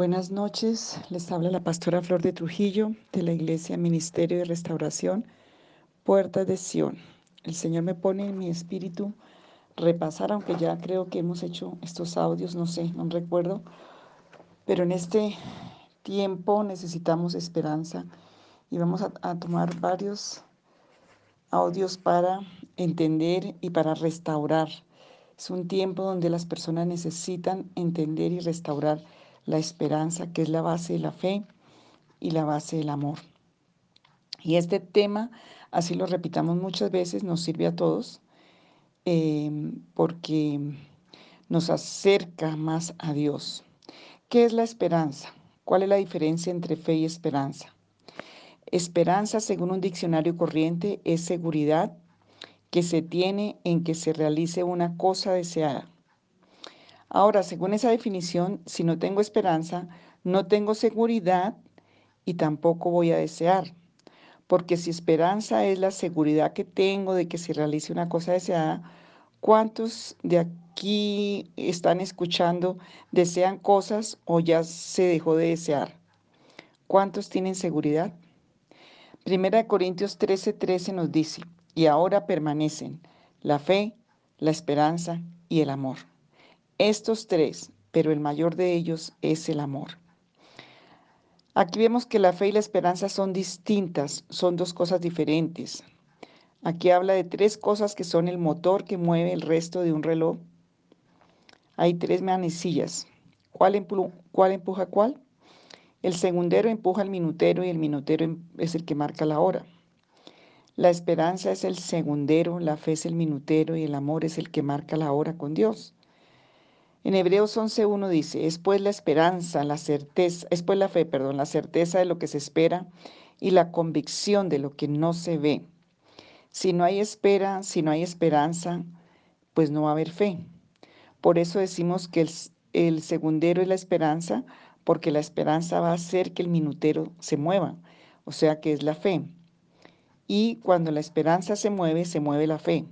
Buenas noches, les habla la pastora Flor de Trujillo de la Iglesia Ministerio de Restauración, Puerta de Sión. El Señor me pone en mi espíritu repasar, aunque ya creo que hemos hecho estos audios, no sé, no recuerdo, pero en este tiempo necesitamos esperanza y vamos a, tomar varios audios para entender y para restaurar. Es un tiempo donde las personas necesitan entender y restaurar la esperanza, que es la base de la fe y la base del amor. Y este tema, así lo repitamos muchas veces, nos sirve a todos em, porque nos acerca más a Dios. ¿Qué es la esperanza? ¿Cuál es la diferencia entre fe y esperanza? Esperanza, según un diccionario corriente, es seguridad que se tiene en que se realice una cosa deseada. Ahora, según esa definición, si no tengo esperanza, no tengo seguridad y tampoco voy a desear. Porque si esperanza es la seguridad que tengo de que se realice una cosa deseada, ¿cuántos de aquí están escuchando desean cosas o ya se dejó de desear? ¿Cuántos tienen seguridad? Primera de Corintios 13:13 13 nos dice, y ahora permanecen la fe, la esperanza y el amor. Estos tres, pero el mayor de ellos es el amor. Aquí vemos que la fe y la esperanza son distintas, son dos cosas diferentes. Aquí habla de tres cosas que son el motor que mueve el resto de un reloj. Hay tres manecillas. ¿Cuál, empuja cuál? El segundero empuja al minutero y el minutero em, es el que marca la hora. La esperanza es el segundero, la fe es el minutero y el amor es el que marca la hora con Dios. En Hebreos 11.1 dice, es pues la esperanza, la certeza, es pues la fe, perdón, la certeza de lo que se espera y la convicción de lo que no se ve. Si no hay espera, si no hay esperanza, pues no va a haber fe. Por eso decimos que el, el segundero es la esperanza, porque la esperanza va a hacer que el minutero se mueva, o sea que es la fe. Y cuando la esperanza se mueve, se mueve la fe.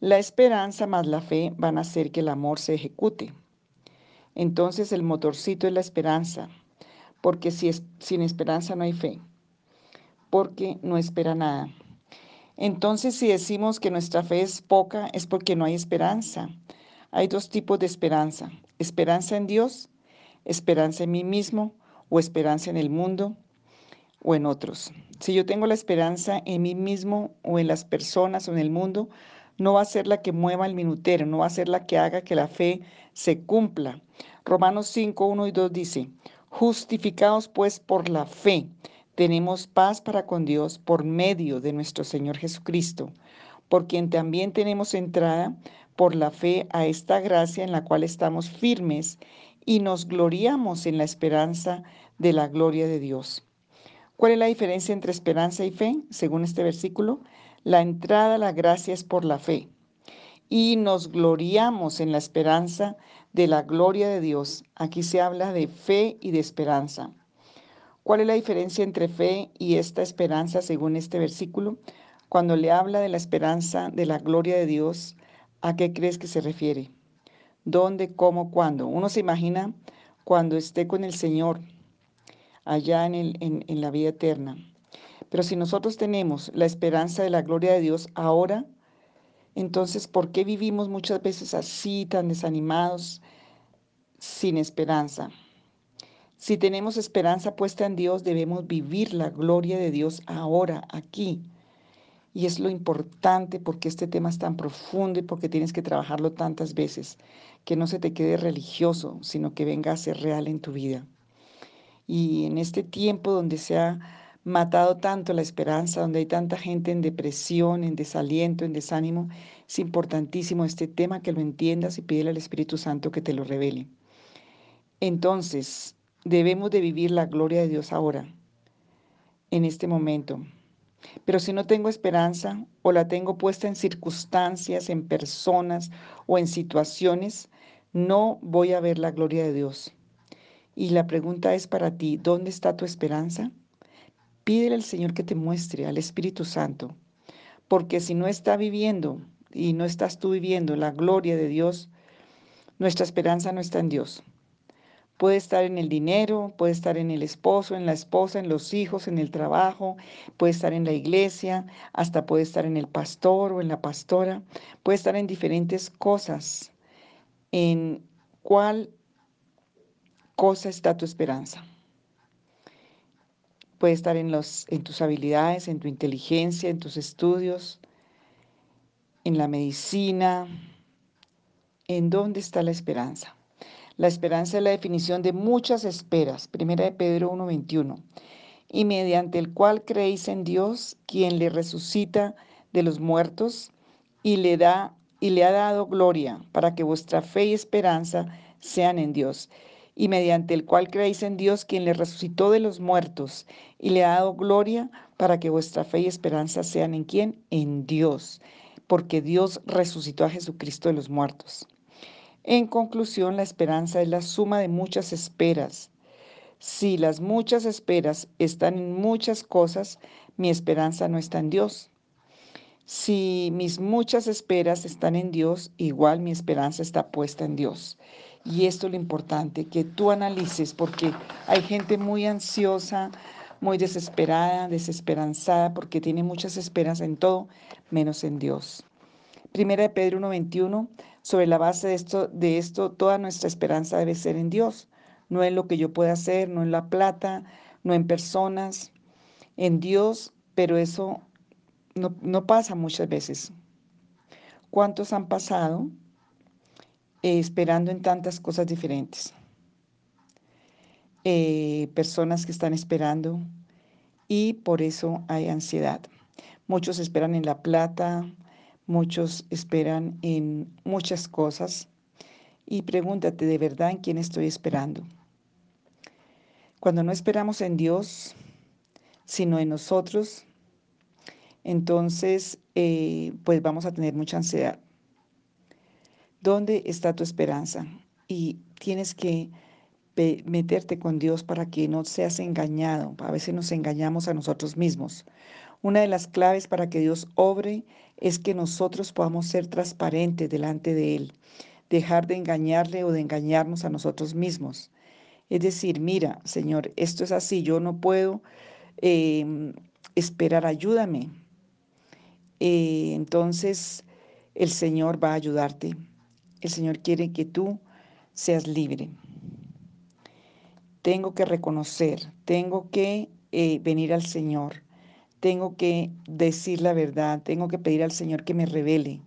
La esperanza más la fe van a hacer que el amor se ejecute. Entonces el motorcito es la esperanza, porque si es, sin esperanza no hay fe, porque no espera nada. Entonces si decimos que nuestra fe es poca es porque no hay esperanza. Hay dos tipos de esperanza, esperanza en Dios, esperanza en mí mismo o esperanza en el mundo o en otros. Si yo tengo la esperanza en mí mismo o en las personas o en el mundo, no va a ser la que mueva el minutero, no va a ser la que haga que la fe se cumpla. Romanos 5, 1 y 2 dice, justificados pues por la fe, tenemos paz para con Dios por medio de nuestro Señor Jesucristo, por quien también tenemos entrada por la fe a esta gracia en la cual estamos firmes y nos gloriamos en la esperanza de la gloria de Dios. ¿Cuál es la diferencia entre esperanza y fe, según este versículo? La entrada a la gracia es por la fe y nos gloriamos en la esperanza de la gloria de Dios. Aquí se habla de fe y de esperanza. ¿Cuál es la diferencia entre fe y esta esperanza según este versículo? Cuando le habla de la esperanza de la gloria de Dios, ¿a qué crees que se refiere? ¿Dónde, cómo, cuándo? Uno se imagina cuando esté con el Señor allá en, el, en la vida eterna. Pero si nosotros tenemos la esperanza de la gloria de Dios ahora, entonces, ¿por qué vivimos muchas veces así, tan desanimados, sin esperanza? Si tenemos esperanza puesta en Dios, debemos vivir la gloria de Dios ahora, aquí. Y es lo importante porque este tema es tan profundo y porque tienes que trabajarlo tantas veces, que no se te quede religioso, sino que venga a ser real en tu vida. Y en este tiempo donde sea matado tanto la esperanza, donde hay tanta gente en depresión, en desaliento, en desánimo, es importantísimo este tema que lo entiendas y pídele al Espíritu Santo que te lo revele. Entonces, debemos de vivir la gloria de Dios ahora, en este momento. Pero si no tengo esperanza o la tengo puesta en circunstancias, en personas o en situaciones, no voy a ver la gloria de Dios. Y la pregunta es para ti, ¿dónde está tu esperanza? Pídele al Señor que te muestre, al Espíritu Santo, porque si no está viviendo y no estás tú viviendo la gloria de Dios, nuestra esperanza no está en Dios. Puede estar en el dinero, puede estar en el esposo, en la esposa, en los hijos, en el trabajo, puede estar en la iglesia, hasta puede estar en el pastor o en la pastora, puede estar en diferentes cosas. ¿En cuál cosa está tu esperanza? Puede estar en, los, en tus habilidades, en tu inteligencia, en tus estudios, en la medicina. ¿En dónde está la esperanza? La esperanza es la definición de muchas esperas, primera de Pedro 1.21, y mediante el cual creéis en Dios, quien le resucita de los muertos y le da y le ha dado gloria, para que vuestra fe y esperanza sean en Dios, y mediante el cual creéis en Dios, quien le resucitó de los muertos y le ha dado gloria, para que vuestra fe y esperanza sean en quién? En Dios, porque Dios resucitó a Jesucristo de los muertos. En conclusión, la esperanza es la suma de muchas esperas. Si las muchas esperas están en muchas cosas, mi esperanza no está en Dios. Si mis muchas esperas están en Dios, igual mi esperanza está puesta en Dios. Y esto es lo importante, que tú analices, porque hay gente muy ansiosa, muy desesperada, desesperanzada, porque tiene muchas esperas en todo, menos en Dios. Primera de Pedro 1.21 sobre la base de esto, de esto, toda nuestra esperanza debe ser en Dios, no en lo que yo pueda hacer, no en la plata, no en personas, en Dios, pero eso no, no pasa muchas veces. ¿Cuántos han pasado eh, esperando en tantas cosas diferentes? Eh, personas que están esperando y por eso hay ansiedad. Muchos esperan en la plata, Muchos esperan en muchas cosas y pregúntate de verdad en quién estoy esperando. Cuando no esperamos en Dios, sino en nosotros, entonces eh, pues vamos a tener mucha ansiedad. ¿Dónde está tu esperanza? Y tienes que meterte con Dios para que no seas engañado. A veces nos engañamos a nosotros mismos. Una de las claves para que Dios obre es que nosotros podamos ser transparentes delante de Él, dejar de engañarle o de engañarnos a nosotros mismos. Es decir, mira, Señor, esto es así, yo no puedo em, esperar, ayúdame. Eh, entonces, el Señor va a ayudarte. El Señor quiere que tú seas libre. Tengo que reconocer, tengo que eh, venir al Señor tengo que decir la verdad, tengo que pedir al Señor que me revele,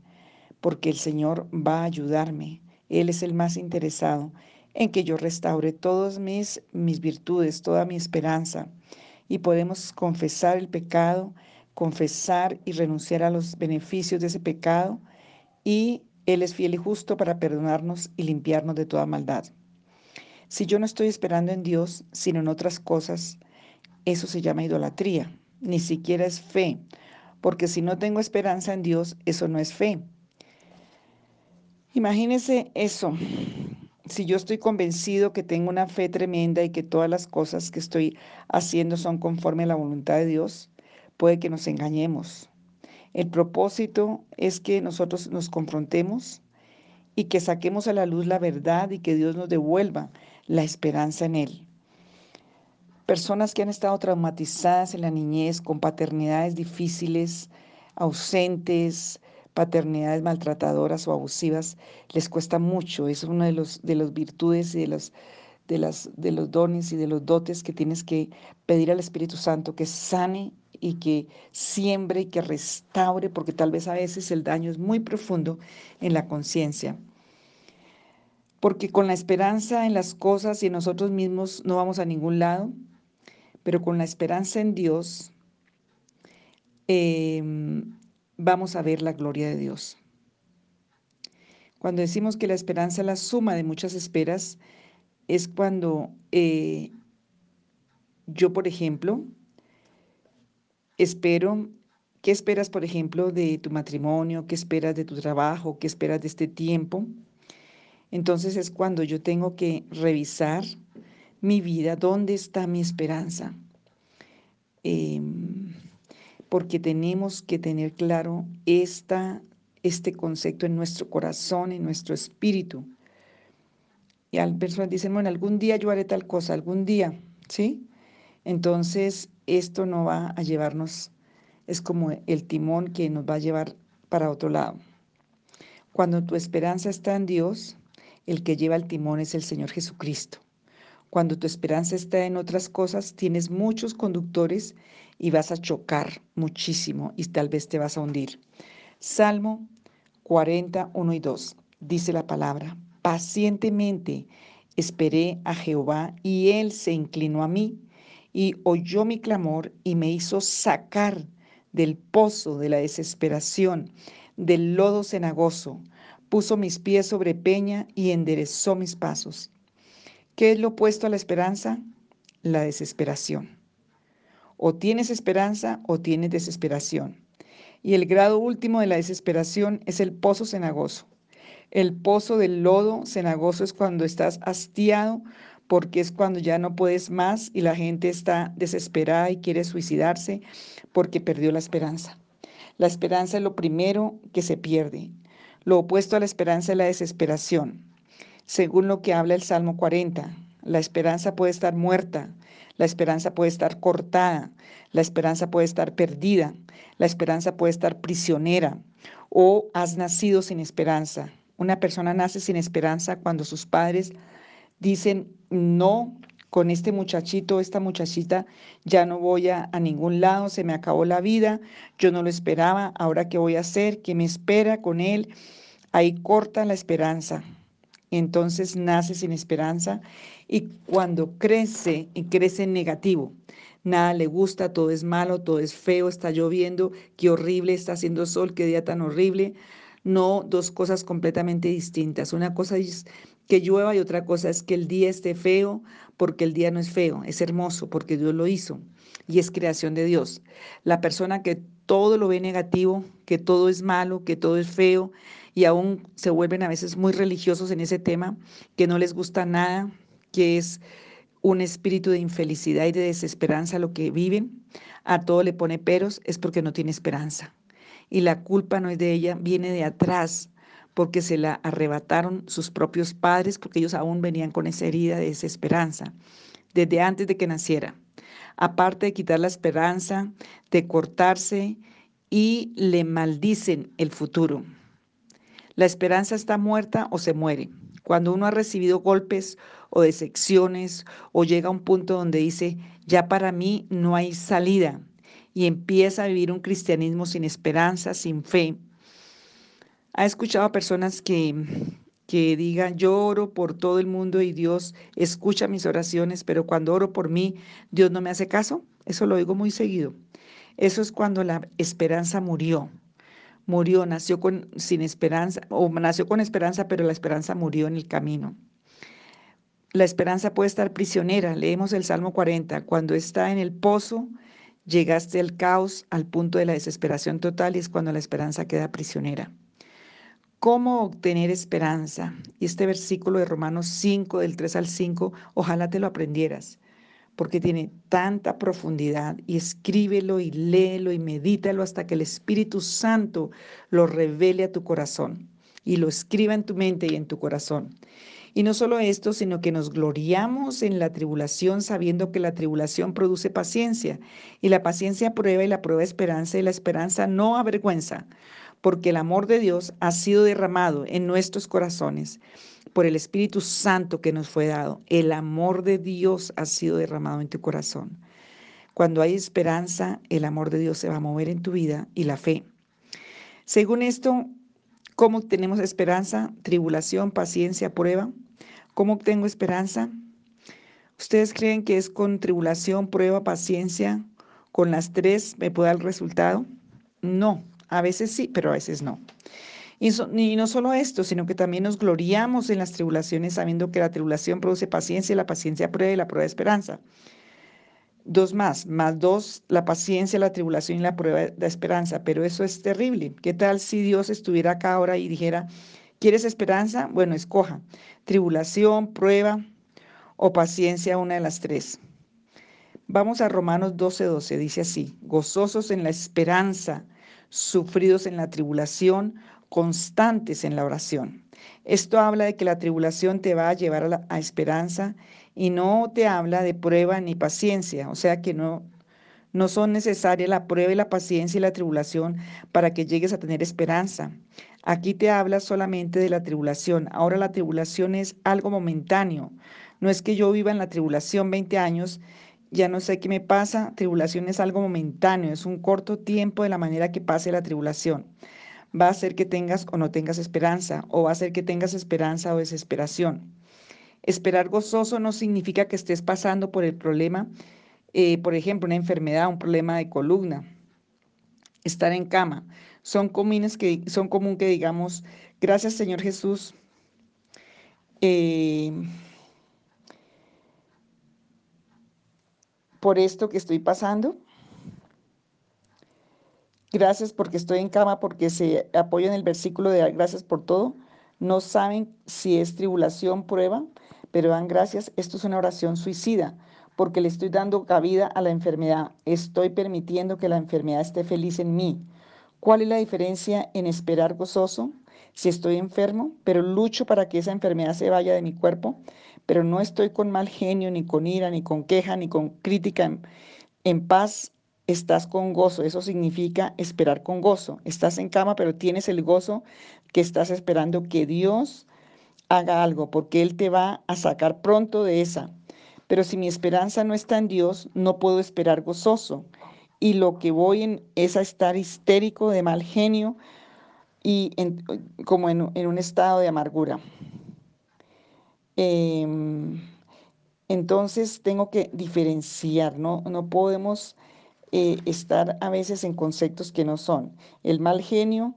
porque el Señor va a ayudarme. Él es el más interesado en que yo restaure todas mis, mis virtudes, toda mi esperanza. Y podemos confesar el pecado, confesar y renunciar a los beneficios de ese pecado. Y Él es fiel y justo para perdonarnos y limpiarnos de toda maldad. Si yo no estoy esperando en Dios, sino en otras cosas, eso se llama idolatría ni siquiera es fe, porque si no tengo esperanza en Dios, eso no es fe. Imagínese eso. Si yo estoy convencido que tengo una fe tremenda y que todas las cosas que estoy haciendo son conforme a la voluntad de Dios, puede que nos engañemos. El propósito es que nosotros nos confrontemos y que saquemos a la luz la verdad y que Dios nos devuelva la esperanza en Él. Personas que han estado traumatizadas en la niñez con paternidades difíciles, ausentes, paternidades maltratadoras o abusivas, les cuesta mucho. Es una de los de las virtudes y de los, de, las, de los dones y de los dotes que tienes que pedir al Espíritu Santo que sane y que siembre y que restaure, porque tal vez a veces el daño es muy profundo en la conciencia. Porque con la esperanza en las cosas y en nosotros mismos no vamos a ningún lado pero con la esperanza en Dios em, vamos a ver la gloria de Dios. Cuando decimos que la esperanza es la suma de muchas esperas, es cuando eh, yo, por ejemplo, espero, ¿qué esperas, por ejemplo, de tu matrimonio? ¿Qué esperas de tu trabajo? ¿Qué esperas de este tiempo? Entonces es cuando yo tengo que revisar mi vida, ¿dónde está mi esperanza? Em, porque tenemos que tener claro esta, este concepto en nuestro corazón, en nuestro espíritu. Y al personas dicen, bueno, algún día yo haré tal cosa, algún día, ¿sí? Entonces, esto no va a llevarnos, es como el timón que nos va a llevar para otro lado. Cuando tu esperanza está en Dios, el que lleva el timón es el Señor Jesucristo. Cuando tu esperanza está en otras cosas, tienes muchos conductores y vas a chocar muchísimo y tal vez te vas a hundir. Salmo 41 y 2 dice la palabra, pacientemente esperé a Jehová y él se inclinó a mí y oyó mi clamor y me hizo sacar del pozo de la desesperación, del lodo cenagoso, puso mis pies sobre peña y enderezó mis pasos. ¿Qué es lo opuesto a la esperanza? La desesperación. O tienes esperanza o tienes desesperación. Y el grado último de la desesperación es el pozo cenagoso. El pozo del lodo cenagoso es cuando estás hastiado porque es cuando ya no puedes más y la gente está desesperada y quiere suicidarse porque perdió la esperanza. La esperanza es lo primero que se pierde. Lo opuesto a la esperanza es la desesperación según lo que habla el Salmo 40. La esperanza puede estar muerta, la esperanza puede estar cortada, la esperanza puede estar perdida, la esperanza puede estar prisionera o has nacido sin esperanza. Una persona nace sin esperanza cuando sus padres dicen, no, con este muchachito, esta muchachita, ya no voy a, a, ningún lado, se me acabó la vida, yo no lo esperaba, ahora qué voy a hacer, qué me espera con él. Ahí corta la esperanza entonces nace sin esperanza y cuando crece y crece negativo, nada le gusta, todo es malo, todo es feo, está lloviendo, qué horrible, está haciendo sol, qué día tan horrible. No dos cosas completamente distintas. Una cosa es que llueva y otra cosa es que el día esté feo, porque el día no es feo, es hermoso, porque Dios lo hizo y es creación de Dios. La persona que todo lo ve negativo, que todo es malo, que todo es feo, y aún se vuelven a veces muy religiosos en ese tema, que no les gusta nada, que es un espíritu de infelicidad y de desesperanza lo que viven, a todo le pone peros, es porque no tiene esperanza. Y la culpa no es de ella, viene de atrás, porque se la arrebataron sus propios padres, porque ellos aún venían con esa herida de desesperanza, desde antes de que naciera. Aparte de quitar la esperanza, de cortarse y le maldicen el futuro. La esperanza está muerta o se muere. Cuando uno ha recibido golpes o decepciones o llega a un punto donde dice, ya para mí no hay salida y empieza a vivir un cristianismo sin esperanza, sin fe. Ha escuchado a personas que, que digan, yo oro por todo el mundo y Dios escucha mis oraciones, pero cuando oro por mí, Dios no me hace caso. Eso lo digo muy seguido. Eso es cuando la esperanza murió murió, nació con, sin esperanza, o nació con esperanza, pero la esperanza murió en el camino. La esperanza puede estar prisionera. Leemos el Salmo 40. Cuando está en el pozo, llegaste al caos, al punto de la desesperación total, y es cuando la esperanza queda prisionera. ¿Cómo obtener esperanza? Y este versículo de Romanos 5, del 3 al 5, ojalá te lo aprendieras porque tiene tanta profundidad y escríbelo y léelo y medítalo hasta que el Espíritu Santo lo revele a tu corazón y lo escriba en tu mente y en tu corazón. Y no solo esto, sino que nos gloriamos en la tribulación sabiendo que la tribulación produce paciencia y la paciencia prueba y la prueba esperanza y la esperanza no avergüenza, porque el amor de Dios ha sido derramado en nuestros corazones por el Espíritu Santo que nos fue dado. El amor de Dios ha sido derramado en tu corazón. Cuando hay esperanza, el amor de Dios se va a mover en tu vida y la fe. Según esto, ¿cómo tenemos esperanza? Tribulación, paciencia, prueba. ¿Cómo obtengo esperanza? ¿Ustedes creen que es con tribulación, prueba, paciencia? ¿Con las tres me puede dar el resultado? No, a veces sí, pero a veces no. Y, no solo esto, sino que también nos gloriamos en las tribulaciones, sabiendo que la tribulación produce paciencia, y la paciencia prueba y la prueba esperanza. Dos más, más dos, la paciencia, la tribulación y la prueba de esperanza. Pero eso es terrible. ¿Qué tal si Dios estuviera acá ahora y dijera, ¿quieres esperanza? Bueno, escoja. Tribulación, prueba o paciencia, una de las tres. Vamos a Romanos 12, 12. Dice así, gozosos en la esperanza, sufridos en la tribulación, constantes en la oración. Esto habla de que la tribulación te va a llevar a, esperanza y no te habla de prueba ni paciencia, o sea que no, no son necesarias la prueba y la paciencia y la tribulación para que llegues a tener esperanza. Aquí te habla solamente de la tribulación. Ahora la tribulación es algo momentáneo. No es que yo viva en la tribulación 20 años, ya no sé qué me pasa. Tribulación es algo momentáneo, es un corto tiempo de la manera que pase la tribulación va a hacer que tengas o no tengas esperanza, o va a hacer que tengas esperanza o desesperación. Esperar gozoso no significa que estés pasando por el problema, eh, por ejemplo, una enfermedad, un problema de columna, estar en cama. Son comunes que son común que digamos, gracias Señor Jesús. Eh, por esto que estoy pasando, Gracias porque estoy en cama, porque se apoya en el versículo de gracias por todo. No saben si es tribulación, prueba, pero dan gracias. Esto es una oración suicida, porque le estoy dando cabida a la enfermedad. Estoy permitiendo que la enfermedad esté feliz en mí. ¿Cuál es la diferencia en esperar gozoso? Si estoy enfermo, pero lucho para que esa enfermedad se vaya de mi cuerpo, pero no estoy con mal genio, ni con ira, ni con queja, ni con crítica. En, en paz estás con gozo. Eso significa esperar con gozo. Estás en cama, pero tienes el gozo que estás esperando que Dios haga algo, porque Él te va a sacar pronto de esa. Pero si mi esperanza no está en Dios, no puedo esperar gozoso. Y lo que voy en, es a estar histérico, de mal genio y como en, un estado de amargura. Em, entonces tengo que diferenciar, ¿no? No podemos eh, estar a veces en conceptos que no son. El mal genio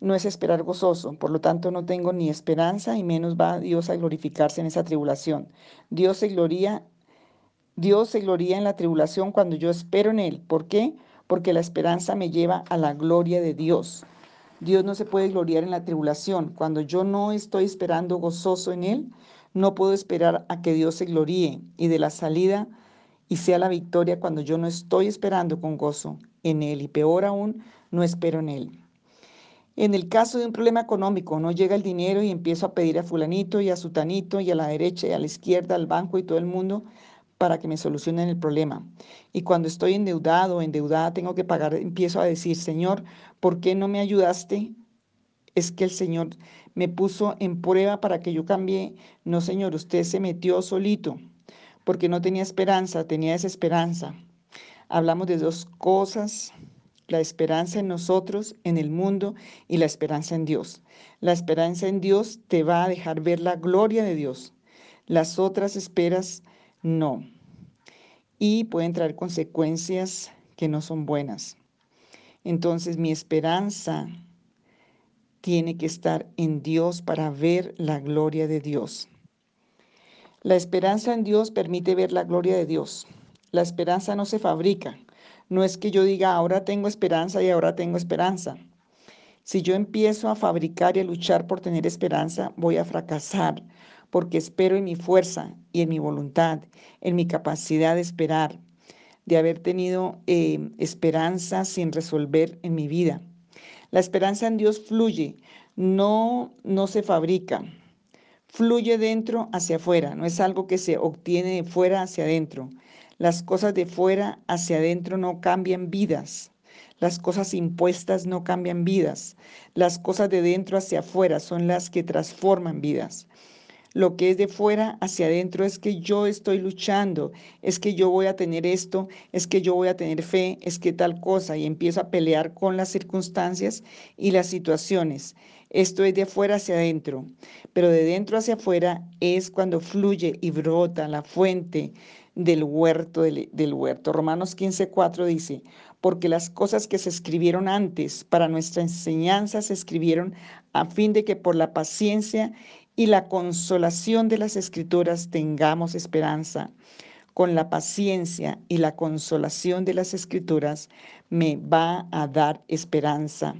no es esperar gozoso, por lo tanto no tengo ni esperanza y menos va Dios a glorificarse en esa tribulación. Dios se gloria, Dios se gloria en la tribulación cuando yo espero en Él. ¿Por qué? Porque la esperanza me lleva a la gloria de Dios. Dios no se puede gloriar en la tribulación. Cuando yo no estoy esperando gozoso en Él, no puedo esperar a que Dios se gloríe y de la salida y sea la victoria cuando yo no estoy esperando con gozo en Él y peor aún, no espero en Él. En el caso de un problema económico, no llega el dinero y empiezo a pedir a fulanito y a sutanito y a la derecha y a la izquierda, al banco y todo el mundo para que me solucionen el problema. Y cuando estoy endeudado o endeudada, tengo que pagar, empiezo a decir, Señor, ¿por qué no me ayudaste? Es que el Señor me puso en prueba para que yo cambie. No, Señor, usted se metió solito porque no tenía esperanza, tenía desesperanza. Hablamos de dos cosas, la esperanza en nosotros, en el mundo, y la esperanza en Dios. La esperanza en Dios te va a dejar ver la gloria de Dios. Las otras esperas no. Y pueden traer consecuencias que no son buenas. Entonces mi esperanza tiene que estar en Dios para ver la gloria de Dios. La esperanza en Dios permite ver la gloria de Dios. La esperanza no se fabrica. No es que yo diga, ahora tengo esperanza y ahora tengo esperanza. Si yo empiezo a fabricar y a luchar por tener esperanza, voy a fracasar, porque espero en mi fuerza y en mi voluntad, en mi capacidad de esperar, de haber tenido eh, esperanza sin resolver en mi vida. La esperanza en Dios fluye, no, no se fabrica fluye dentro hacia afuera, no es algo que se obtiene de fuera hacia adentro. Las cosas de fuera hacia adentro no cambian vidas. Las cosas impuestas no cambian vidas. Las cosas de dentro hacia afuera son las que transforman vidas. Lo que es de fuera hacia adentro es que yo estoy luchando, es que yo voy a tener esto, es que yo voy a tener fe, es que tal cosa, y empiezo a pelear con las circunstancias y las situaciones. Esto es de afuera hacia adentro, pero de dentro hacia afuera es cuando fluye y brota la fuente del huerto del, huerto. Romanos 15:4 dice, porque las cosas que se escribieron antes para nuestra enseñanza se escribieron a fin de que por la paciencia y la consolación de las escrituras tengamos esperanza. Con la paciencia y la consolación de las escrituras me va a dar esperanza.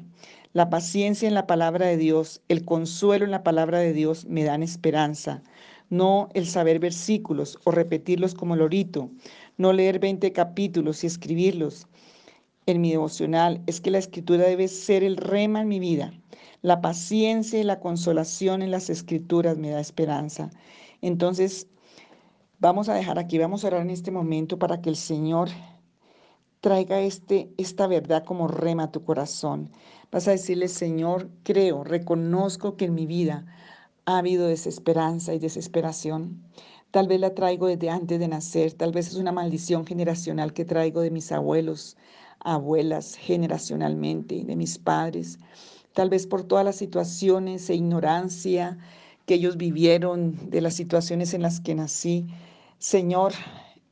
La paciencia en la palabra de Dios, el consuelo en la palabra de Dios me dan esperanza. No el saber versículos o repetirlos como lorito, no leer 20 capítulos y escribirlos. En mi devocional es que la escritura debe ser el rema en mi vida. La paciencia y la consolación en las escrituras me da esperanza. Entonces, vamos a dejar aquí, vamos a orar en este momento para que el Señor traiga este, esta verdad como rema a tu corazón. Vas a decirle, Señor, creo, reconozco que en mi vida ha habido desesperanza y desesperación. Tal vez la traigo desde antes de nacer, tal vez es una maldición generacional que traigo de mis abuelos, abuelas generacionalmente, de mis padres, tal vez por todas las situaciones e ignorancia que ellos vivieron, de las situaciones en las que nací. Señor,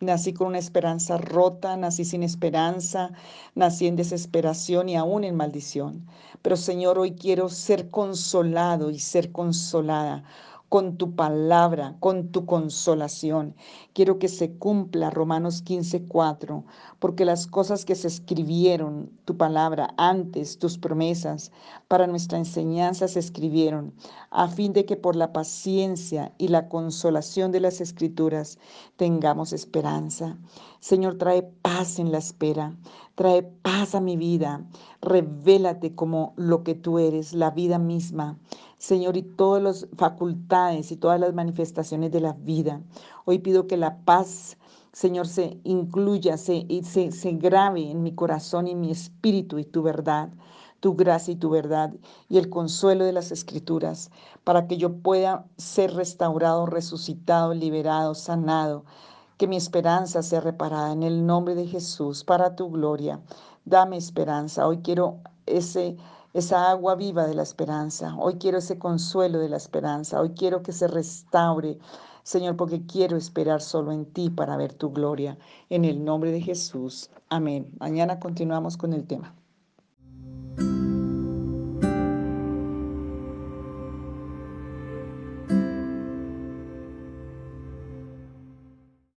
Nací con una esperanza rota, nací sin esperanza, nací en desesperación y aún en maldición. Pero Señor, hoy quiero ser consolado y ser consolada con tu palabra, con tu consolación. Quiero que se cumpla Romanos 15, 4, porque las cosas que se escribieron, tu palabra, antes, tus promesas, para nuestra enseñanza se escribieron, a fin de que por la paciencia y la consolación de las escrituras tengamos esperanza. Señor, trae paz en la espera, trae paz a mi vida, revélate como lo que tú eres, la vida misma. Señor, y todas las facultades y todas las manifestaciones de la vida. Hoy pido que la paz, Señor, se incluya, se, se, se grave en mi corazón y mi espíritu y tu verdad tu gracia y tu verdad y el consuelo de las escrituras, para que yo pueda ser restaurado, resucitado, liberado, sanado, que mi esperanza sea reparada en el nombre de Jesús, para tu gloria. Dame esperanza. Hoy quiero ese esa agua viva de la esperanza. Hoy quiero ese consuelo de la esperanza. Hoy quiero que se restaure, Señor, porque quiero esperar solo en ti para ver tu gloria. En el nombre de Jesús. Amén. Mañana continuamos con el tema.